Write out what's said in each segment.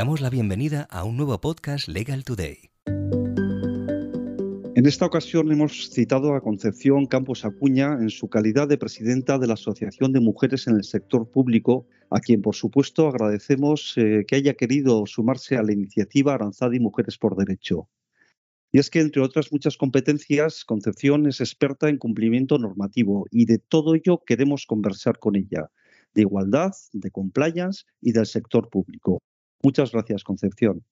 damos la bienvenida a un nuevo podcast Legal Today. En esta ocasión hemos citado a Concepción Campos Acuña en su calidad de presidenta de la Asociación de Mujeres en el Sector Público, a quien por supuesto agradecemos eh, que haya querido sumarse a la iniciativa Aranzadi Mujeres por Derecho. Y es que, entre otras muchas competencias, Concepción es experta en cumplimiento normativo y de todo ello queremos conversar con ella, de igualdad, de compliance y del sector público. Muchas gracias, Concepción.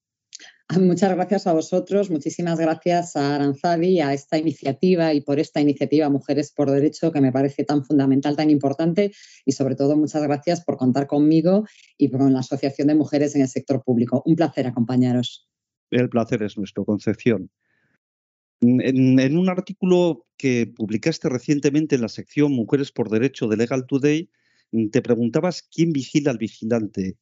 Muchas gracias a vosotros, muchísimas gracias a Aranzadi, a esta iniciativa y por esta iniciativa Mujeres por Derecho que me parece tan fundamental, tan importante y sobre todo muchas gracias por contar conmigo y con la Asociación de Mujeres en el Sector Público. Un placer acompañaros. El placer es nuestro, Concepción. En, un artículo que publicaste recientemente en la sección Mujeres por Derecho de Legal Today, te preguntabas quién vigila al vigilante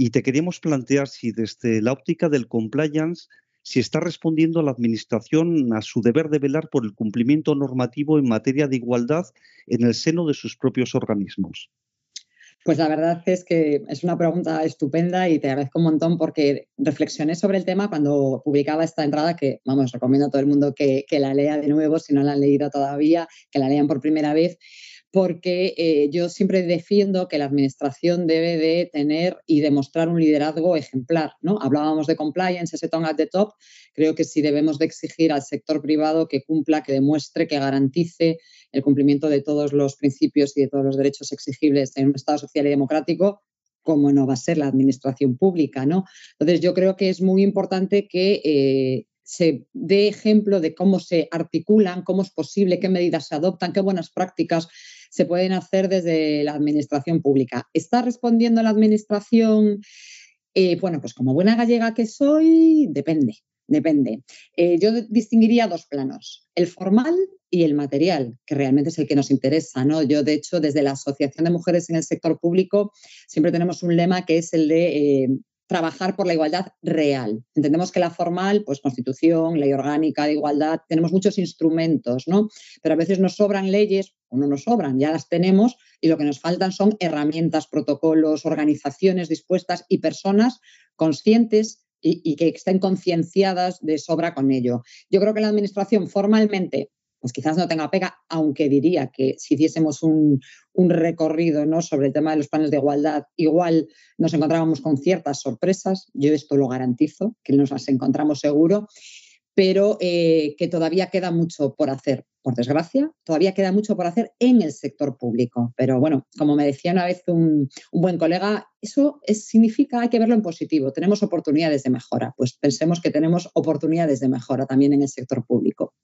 y te queríamos plantear si desde la óptica del compliance, si está respondiendo la Administración a su deber de velar por el cumplimiento normativo en materia de igualdad en el seno de sus propios organismos. Pues la verdad es que es una pregunta estupenda y te agradezco un montón porque reflexioné sobre el tema cuando publicaba esta entrada que, vamos, recomiendo a todo el mundo que, que la lea de nuevo, si no la han leído todavía, que la lean por primera vez porque eh, yo siempre defiendo que la administración debe de tener y demostrar un liderazgo ejemplar. ¿no? Hablábamos de compliance, ese tone at the top. Creo que sí debemos de exigir al sector privado que cumpla, que demuestre, que garantice el cumplimiento de todos los principios y de todos los derechos exigibles en un Estado social y democrático, como no va a ser la administración pública. ¿no? Entonces, yo creo que es muy importante que eh, se dé ejemplo de cómo se articulan, cómo es posible, qué medidas se adoptan, qué buenas prácticas se pueden hacer desde la administración pública. ¿Está respondiendo la administración? Eh, bueno, pues como buena gallega que soy, depende, depende. Eh, yo distinguiría dos planos, el formal y el material, que realmente es el que nos interesa. ¿no? Yo, de hecho, desde la Asociación de Mujeres en el Sector Público, siempre tenemos un lema que es el de eh, trabajar por la igualdad real. Entendemos que la formal, pues constitución, ley orgánica de igualdad, tenemos muchos instrumentos, ¿no? Pero a veces nos sobran leyes o no nos sobran, ya las tenemos y lo que nos faltan son herramientas, protocolos, organizaciones dispuestas y personas conscientes y, y que estén concienciadas de sobra con ello. Yo creo que la administración formalmente pues quizás no tenga pega, aunque diría que si hiciésemos un, recorrido ¿no? sobre el tema de los planes de igualdad, igual nos encontrábamos con ciertas sorpresas, yo esto lo garantizo, que nos las encontramos seguro, pero eh, que todavía queda mucho por hacer, por desgracia, todavía queda mucho por hacer en el sector público. Pero bueno, como me decía una vez un, buen colega, eso significa, hay que verlo en positivo, tenemos oportunidades de mejora, pues pensemos que tenemos oportunidades de mejora también en el sector público.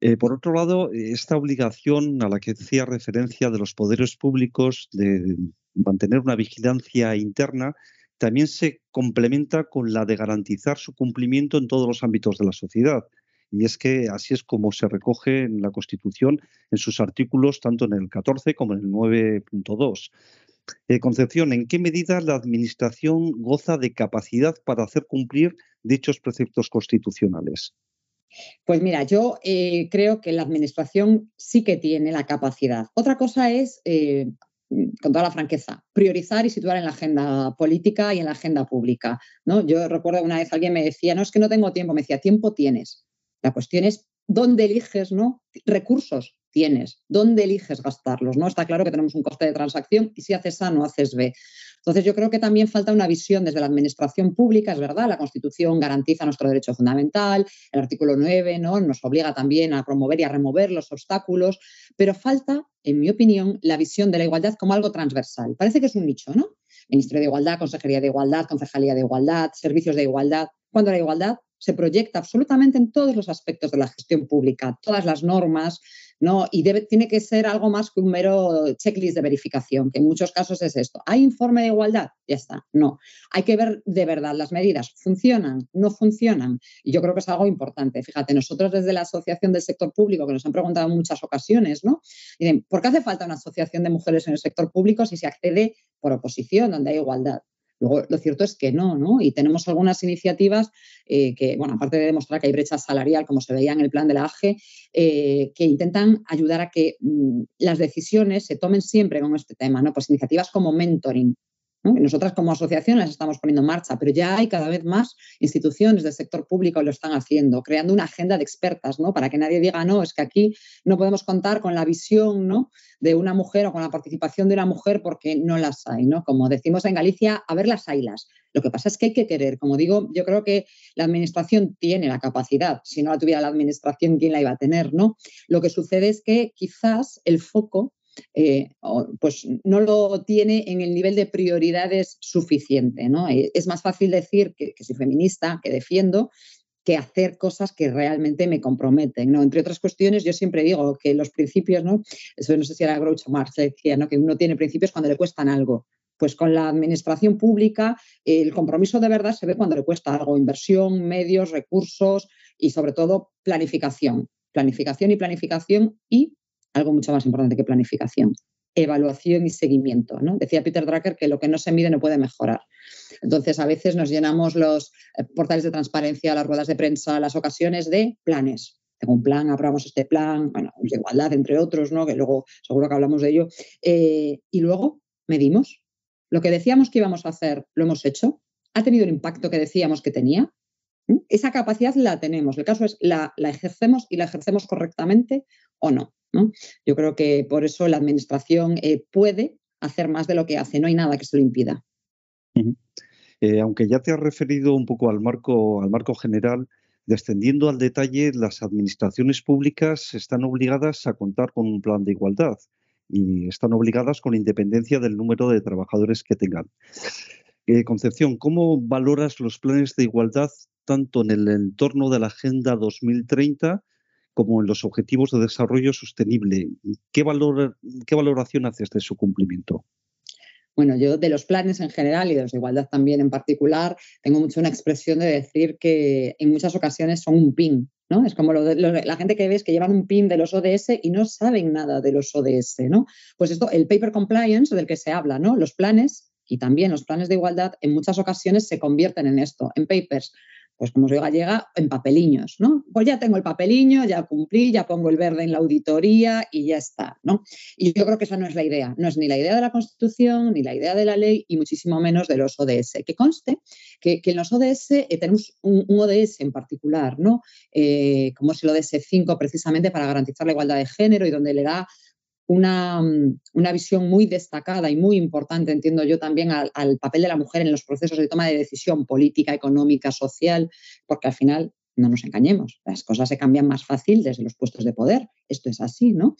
Eh, por otro lado, esta obligación a la que hacía referencia de los poderes públicos de mantener una vigilancia interna también se complementa con la de garantizar su cumplimiento en todos los ámbitos de la sociedad. Y es que así es como se recoge en la Constitución en sus artículos, tanto en el 14 como en el 9.2. Eh, Concepción, ¿en qué medida la Administración goza de capacidad para hacer cumplir dichos preceptos constitucionales? Pues mira, yo eh, creo que la Administración sí que tiene la capacidad. Otra cosa es, eh, con toda la franqueza, priorizar y situar en la agenda política y en la agenda pública. ¿no? Yo recuerdo una vez alguien me decía, no es que no tengo tiempo, me decía, tiempo tienes. La cuestión es dónde eliges ¿no? recursos tienes, dónde eliges gastarlos. ¿no? Está claro que tenemos un coste de transacción y si haces A no haces B. Entonces, yo creo que también falta una visión desde la administración pública, es verdad, la Constitución garantiza nuestro derecho fundamental, el artículo 9 ¿no? nos obliga también a promover y a remover los obstáculos, pero falta, en mi opinión, la visión de la igualdad como algo transversal. Parece que es un nicho, ¿no? Ministerio de Igualdad, Consejería de Igualdad, Concejalía de Igualdad, Servicios de Igualdad, cuando la igualdad se proyecta absolutamente en todos los aspectos de la gestión pública, todas las normas, ¿no? Y tiene que ser algo más que un mero checklist de verificación, que en muchos casos es esto. ¿Hay informe de igualdad? Ya está. No. Hay que ver de verdad las medidas. ¿Funcionan? ¿No funcionan? Y yo creo que es algo importante. Fíjate, nosotros desde la Asociación del Sector Público, que nos han preguntado en muchas ocasiones, ¿no? Dicen, ¿por qué hace falta una asociación de mujeres en el sector público si se accede por oposición, donde hay igualdad? Luego, lo cierto es que no, ¿no? Y tenemos algunas iniciativas eh, que, bueno, aparte de demostrar que hay brecha salarial, como se veía en el plan de la AGE, eh, que intentan ayudar a que mm, las decisiones se tomen siempre con este tema, ¿no? Pues iniciativas como mentoring, Nosotras como asociación las estamos poniendo en marcha, pero ya hay cada vez más instituciones del sector público que lo están haciendo, creando una agenda de expertas, ¿no? Para que nadie diga, no, es que aquí no podemos contar con la visión ¿no? de una mujer o con la participación de una mujer porque no las hay, ¿no? Como decimos en Galicia, a ver las haylas. Lo que pasa es que hay que querer. Como digo, yo creo que la administración tiene la capacidad. Si no la tuviera la administración, ¿quién la iba a tener, no? Lo que sucede es que quizás el foco eh, pues no lo tiene en el nivel de prioridades suficiente. ¿no? Eh, es más fácil decir que, soy feminista, que defiendo, que hacer cosas que realmente me comprometen. ¿no? Entre otras cuestiones, yo siempre digo que los principios, ¿no? Eso no sé si era Groucho Marx, decía ¿no? que uno tiene principios cuando le cuestan algo. Pues con la administración pública el compromiso de verdad se ve cuando le cuesta algo, inversión, medios, recursos y sobre todo planificación. Planificación y planificación y algo mucho más importante que planificación, evaluación y seguimiento. ¿no? Decía Peter Drucker que lo que no se mide no puede mejorar. Entonces, a veces nos llenamos los eh, portales de transparencia, las ruedas de prensa, las ocasiones de planes. Tengo un plan, aprobamos este plan, bueno, de igualdad, entre otros, ¿no? que luego seguro que hablamos de ello. Eh, y luego medimos. Lo que decíamos que íbamos a hacer, lo hemos hecho. ¿Ha tenido el impacto que decíamos que tenía? ¿Mm? Esa capacidad la tenemos. El caso es, ¿la, la ejercemos y la ejercemos correctamente o no? Yo creo que por eso la Administración eh, puede hacer más de lo que hace, no hay nada que se lo impida. Eh, aunque ya te has referido un poco al marco, al marco general, descendiendo al detalle, las administraciones públicas están obligadas a contar con un plan de igualdad y están obligadas con independencia del número de trabajadores que tengan. Eh, Concepción, ¿cómo valoras los planes de igualdad tanto en el entorno de la Agenda 2030 como en los Objetivos de Desarrollo Sostenible. ¿Qué, valor, qué valoración haces de su cumplimiento? Bueno, yo de los planes en general y de los de igualdad también en particular, tengo mucho una expresión de decir que en muchas ocasiones son un pin, ¿no? Es como la gente que ves que llevan un pin de los ODS y no saben nada de los ODS, ¿no? Pues esto, el paper compliance del que se habla, ¿no? Los planes y también los planes de igualdad en muchas ocasiones se convierten en esto, en papers pues como soy gallega, en papeliños, ¿no? Pues ya tengo el papeliño, ya cumplí, ya pongo el verde en la auditoría y ya está, ¿no? Y yo creo que esa no es la idea, no es ni la idea de la Constitución, ni la idea de la ley y muchísimo menos de los ODS. Que conste que, en los ODS eh, tenemos un, ODS en particular, ¿no? Eh, como es el ODS 5 precisamente para garantizar la igualdad de género y donde le da Mm, una, visión muy destacada y muy importante, entiendo yo también, al, papel de la mujer en los procesos de toma de decisión política, económica, social, porque al final, no nos engañemos, las cosas se cambian más fácil desde los puestos de poder, esto es así, ¿no?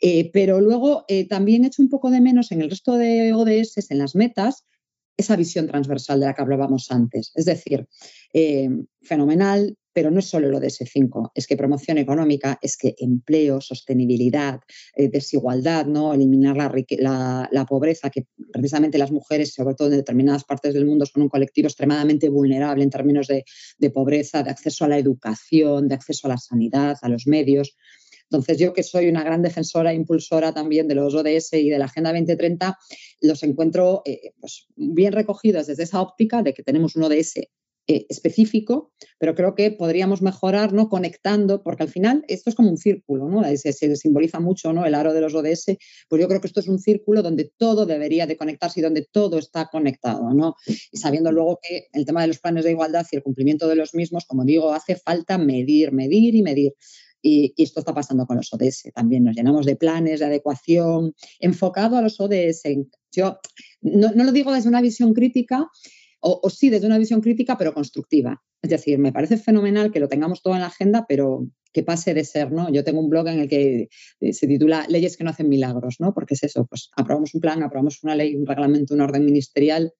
Eh, pero luego eh, también he hecho un poco de menos en el resto de ODS, en las metas, esa visión transversal de la que hablábamos antes. Es decir, eh, fenomenal, pero no es solo lo de ese 5, es que promoción económica, es que empleo, sostenibilidad, eh, desigualdad, ¿no? eliminar la, la, pobreza, que precisamente las mujeres, sobre todo en determinadas partes del mundo, son un colectivo extremadamente vulnerable en términos de, de pobreza, de acceso a la educación, de acceso a la sanidad, a los medios. Entonces, yo que soy una gran defensora e impulsora también de los ODS y de la Agenda 2030, los encuentro eh, pues, bien recogidos desde esa óptica de que tenemos un ODS eh, específico, pero creo que podríamos mejorar ¿no? conectando, porque al final esto es como un círculo, ¿no? Se, se, simboliza mucho ¿no? el aro de los ODS, pues yo creo que esto es un círculo donde todo debería de conectarse y donde todo está conectado, ¿no? Y sabiendo luego que el tema de los planes de igualdad y el cumplimiento de los mismos, como digo, hace falta medir, medir y medir. Y, esto está pasando con los ODS también. Nos llenamos de planes de adecuación enfocado a los ODS. Yo no, no, lo digo desde una visión crítica, o, sí desde una visión crítica, pero constructiva. Es decir, me parece fenomenal que lo tengamos todo en la agenda, pero que pase de ser, ¿no? Yo tengo un blog en el que eh, se titula Leyes que no hacen milagros, ¿no? Porque es eso, pues aprobamos un plan, aprobamos una ley, un reglamento, un orden ministerial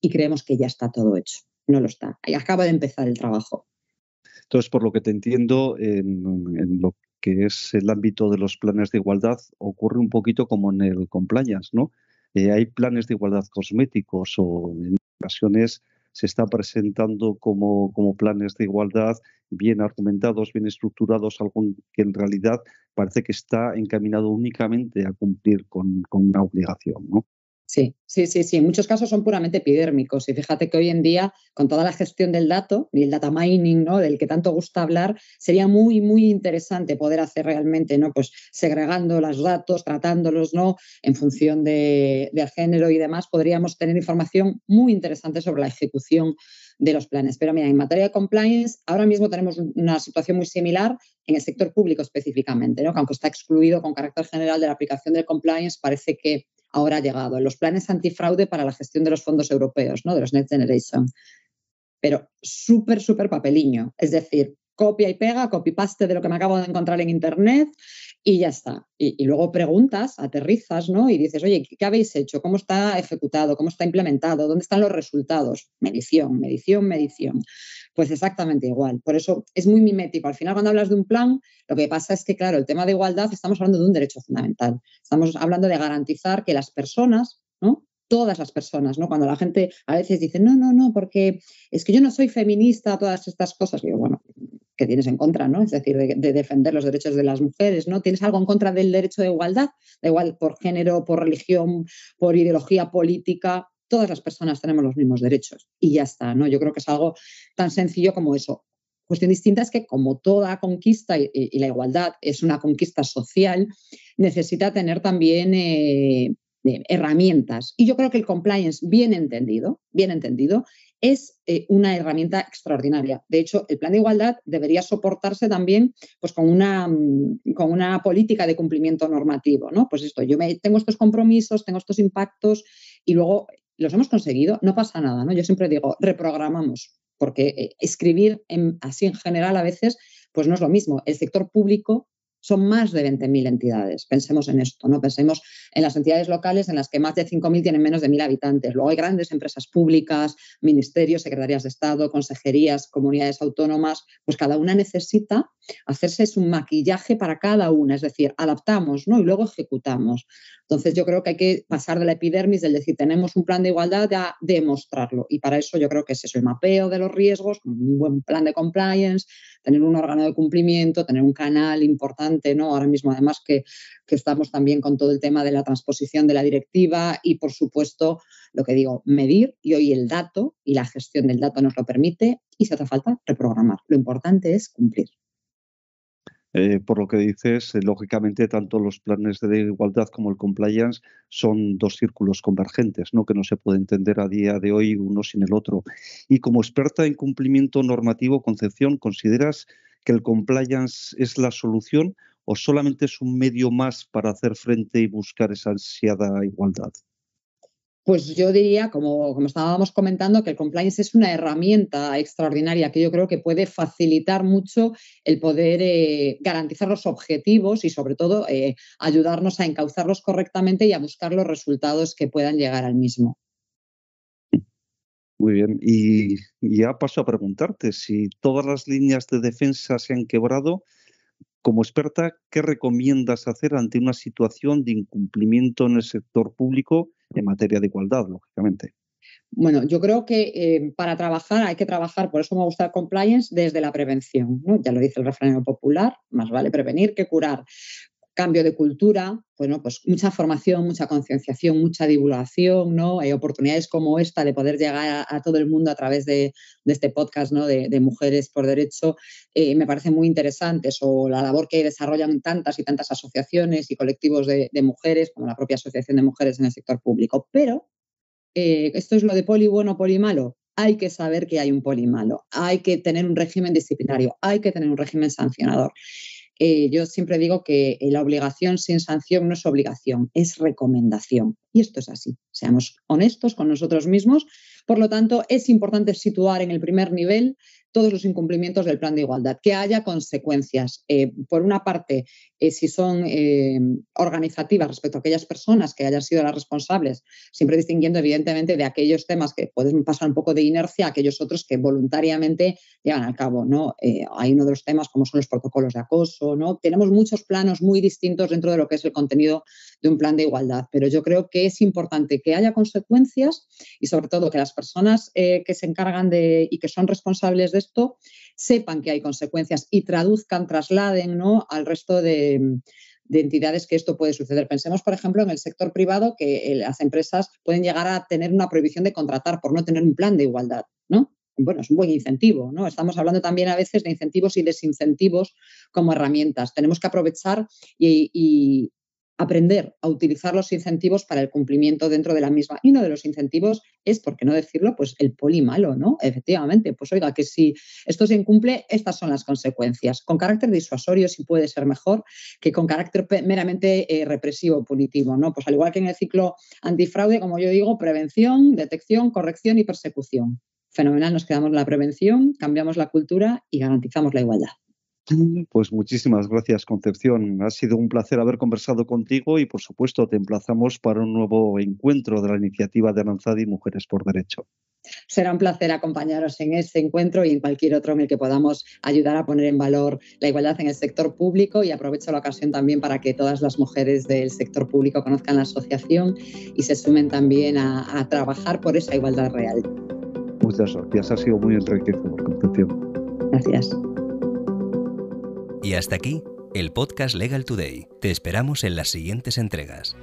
y creemos que ya está todo hecho. No lo está. Acaba de empezar el trabajo. Entonces, por lo que te entiendo, en, lo que es el ámbito de los planes de igualdad, ocurre un poquito como en el compliance, ¿no? Hay planes de igualdad cosméticos o en ocasiones se está presentando como, como planes de igualdad bien argumentados, bien estructurados, algo que en realidad parece que está encaminado únicamente a cumplir con, con una obligación. ¿no? Sí, sí, sí, sí. Muchos casos son puramente epidérmicos. Y fíjate que hoy en día, con toda la gestión del dato y el data mining, ¿no? Del que tanto gusta hablar, sería muy, muy interesante poder hacer realmente, ¿no? Pues segregando los datos, tratándolos, ¿no? En función de, del género y demás, podríamos tener información muy interesante sobre la ejecución de los planes. Pero mira, en materia de compliance, ahora mismo tenemos una situación muy similar en el sector público específicamente, ¿no? que aunque está excluido con carácter general de la aplicación del compliance, parece que ahora ha llegado. Los planes antifraude para la gestión de los fondos europeos, ¿no? de los Next Generation. Pero súper, súper papeliño. Es decir, copia y pega, copy-paste de lo que me acabo de encontrar en Internet y ya está. Y, luego preguntas, aterrizas, ¿no? Y dices, oye, ¿qué habéis hecho? ¿Cómo está ejecutado? ¿Cómo está implementado? ¿Dónde están los resultados? Medición, medición, medición. Pues exactamente igual. Por eso es muy mimético. Al final, cuando hablas de un plan, lo que pasa es que, claro, el tema de igualdad, estamos hablando de un derecho fundamental. Estamos hablando de garantizar que las personas, ¿no? todas las personas, ¿no? Cuando la gente a veces dice, no, no, no, porque es que yo no soy feminista, todas estas cosas. Yo, bueno, ¿qué tienes en contra, ¿no? Es decir, de, defender los derechos de las mujeres, ¿no? ¿Tienes algo en contra del derecho de igualdad? Da igual por género, por religión, por ideología política, todas las personas tenemos los mismos derechos y ya está, ¿no? Yo creo que es algo tan sencillo como eso. Cuestión distinta es que como toda conquista y, la igualdad es una conquista social, necesita tener también eh, herramientas. Y yo creo que el compliance, bien entendido, bien entendido, es eh, una herramienta extraordinaria. De hecho, el plan de igualdad debería soportarse también pues, con, una, mm, con una política de cumplimiento normativo. ¿no? Pues esto, yo tengo estos compromisos, tengo estos impactos y luego los hemos conseguido, no pasa nada. ¿no? Yo siempre digo, reprogramamos, porque eh, escribir así en general a veces pues no es lo mismo. El sector público son más de 20.000 entidades. Pensemos en esto, ¿no? Pensemos en las entidades locales en las que más de 5.000 tienen menos de 1.000 habitantes. Luego hay grandes empresas públicas, ministerios, secretarías de Estado, consejerías, comunidades autónomas, pues cada una necesita hacerse su maquillaje para cada una, es decir, adaptamos, ¿no? Y luego ejecutamos. Entonces yo creo que hay que pasar de la epidermis, del decir tenemos un plan de igualdad a demostrarlo. Y para eso yo creo que es eso, el mapeo de los riesgos, un buen plan de compliance, tener un órgano de cumplimiento, tener un canal importante, ¿no? Ahora mismo, además, que, que estamos también con todo el tema de la transposición de la directiva y, por supuesto, lo que digo, medir y hoy el dato y la gestión del dato nos lo permite y si hace falta, reprogramar. Lo importante es cumplir. Eh, por lo que dices, eh, lógicamente tanto los planes de igualdad como el compliance son dos círculos convergentes, ¿no? que no se puede entender a día de hoy uno sin el otro. Y como experta en cumplimiento normativo, Concepción, ¿consideras que el compliance es la solución o solamente es un medio más para hacer frente y buscar esa ansiada igualdad? Pues yo diría, como, estábamos comentando, que el compliance es una herramienta extraordinaria que yo creo que puede facilitar mucho el poder eh, garantizar los objetivos y sobre todo eh, ayudarnos a encauzarlos correctamente y a buscar los resultados que puedan llegar al mismo. Muy bien, y ya paso a preguntarte si todas las líneas de defensa se han quebrado. Como experta, ¿qué recomiendas hacer ante una situación de incumplimiento en el sector público en materia de igualdad, lógicamente. Bueno, yo creo que eh, para trabajar hay que trabajar, por eso me gusta el compliance, desde la prevención. Ya lo dice el refrán popular, más vale prevenir que curar cambio de cultura, bueno, pues mucha formación, mucha concienciación, mucha divulgación, ¿no? Hay oportunidades como esta de poder llegar a, todo el mundo a través de, este podcast, ¿no? De, Mujeres por Derecho, eh, me parece muy interesantes, o la labor que desarrollan tantas y tantas asociaciones y colectivos de, mujeres, como la propia Asociación de Mujeres en el sector público. Pero eh, esto es lo de poli bueno, poli malo. Hay que saber que hay un poli malo, hay que tener un régimen disciplinario, hay que tener un régimen sancionador. Eh, yo siempre digo que la obligación sin sanción no es obligación, es recomendación. Y esto es así. Seamos honestos con nosotros mismos. Por lo tanto, es importante situar en el primer nivel todos los incumplimientos del plan de igualdad, que haya consecuencias. Eh, por una parte, eh, si son eh, organizativas respecto a aquellas personas que hayan sido las responsables, siempre distinguiendo evidentemente de aquellos temas que pueden pasar un poco de inercia a aquellos otros que voluntariamente llevan al cabo. ¿no? hay uno de los temas como son los protocolos de acoso. ¿no? Tenemos muchos planos muy distintos dentro de lo que es el contenido de un plan de igualdad, pero yo creo que es importante que haya consecuencias y sobre todo que las personas que se encargan de y que son responsables de esto sepan que hay consecuencias y traduzcan, trasladen ¿no? al resto de, de entidades que esto puede suceder. Pensemos, por ejemplo, en el sector privado que eh, las empresas pueden llegar a tener una prohibición de contratar por no tener un plan de igualdad, ¿no? Bueno, es un buen incentivo, ¿no? Estamos hablando también a veces de incentivos y desincentivos como herramientas. Tenemos que aprovechar y, aprender a utilizar los incentivos para el cumplimiento dentro de la misma. Y uno de los incentivos es, por qué no decirlo, pues el poli malo, ¿no? Efectivamente, pues oiga, que si esto se incumple, estas son las consecuencias. Con carácter disuasorio sí puede ser mejor que con carácter meramente eh, represivo, punitivo, ¿no? Pues al igual que en el ciclo antifraude, como yo digo, prevención, detección, corrección y persecución. Fenomenal, nos quedamos en la prevención, cambiamos la cultura y garantizamos la igualdad. Pues muchísimas gracias, Concepción. Ha sido un placer haber conversado contigo y, por supuesto, te emplazamos para un nuevo encuentro de la iniciativa de Aranzadi Mujeres por Derecho. Será un placer acompañaros en este encuentro y en cualquier otro en el que podamos ayudar a poner en valor la igualdad en el sector público y aprovecho la ocasión también para que todas las mujeres del sector público conozcan la asociación y se sumen también a, a trabajar por esa igualdad real. Muchas gracias, ha sido muy enriquecedor, Concepción. Gracias. Y hasta aquí el podcast Legal Today. Te esperamos en las siguientes entregas.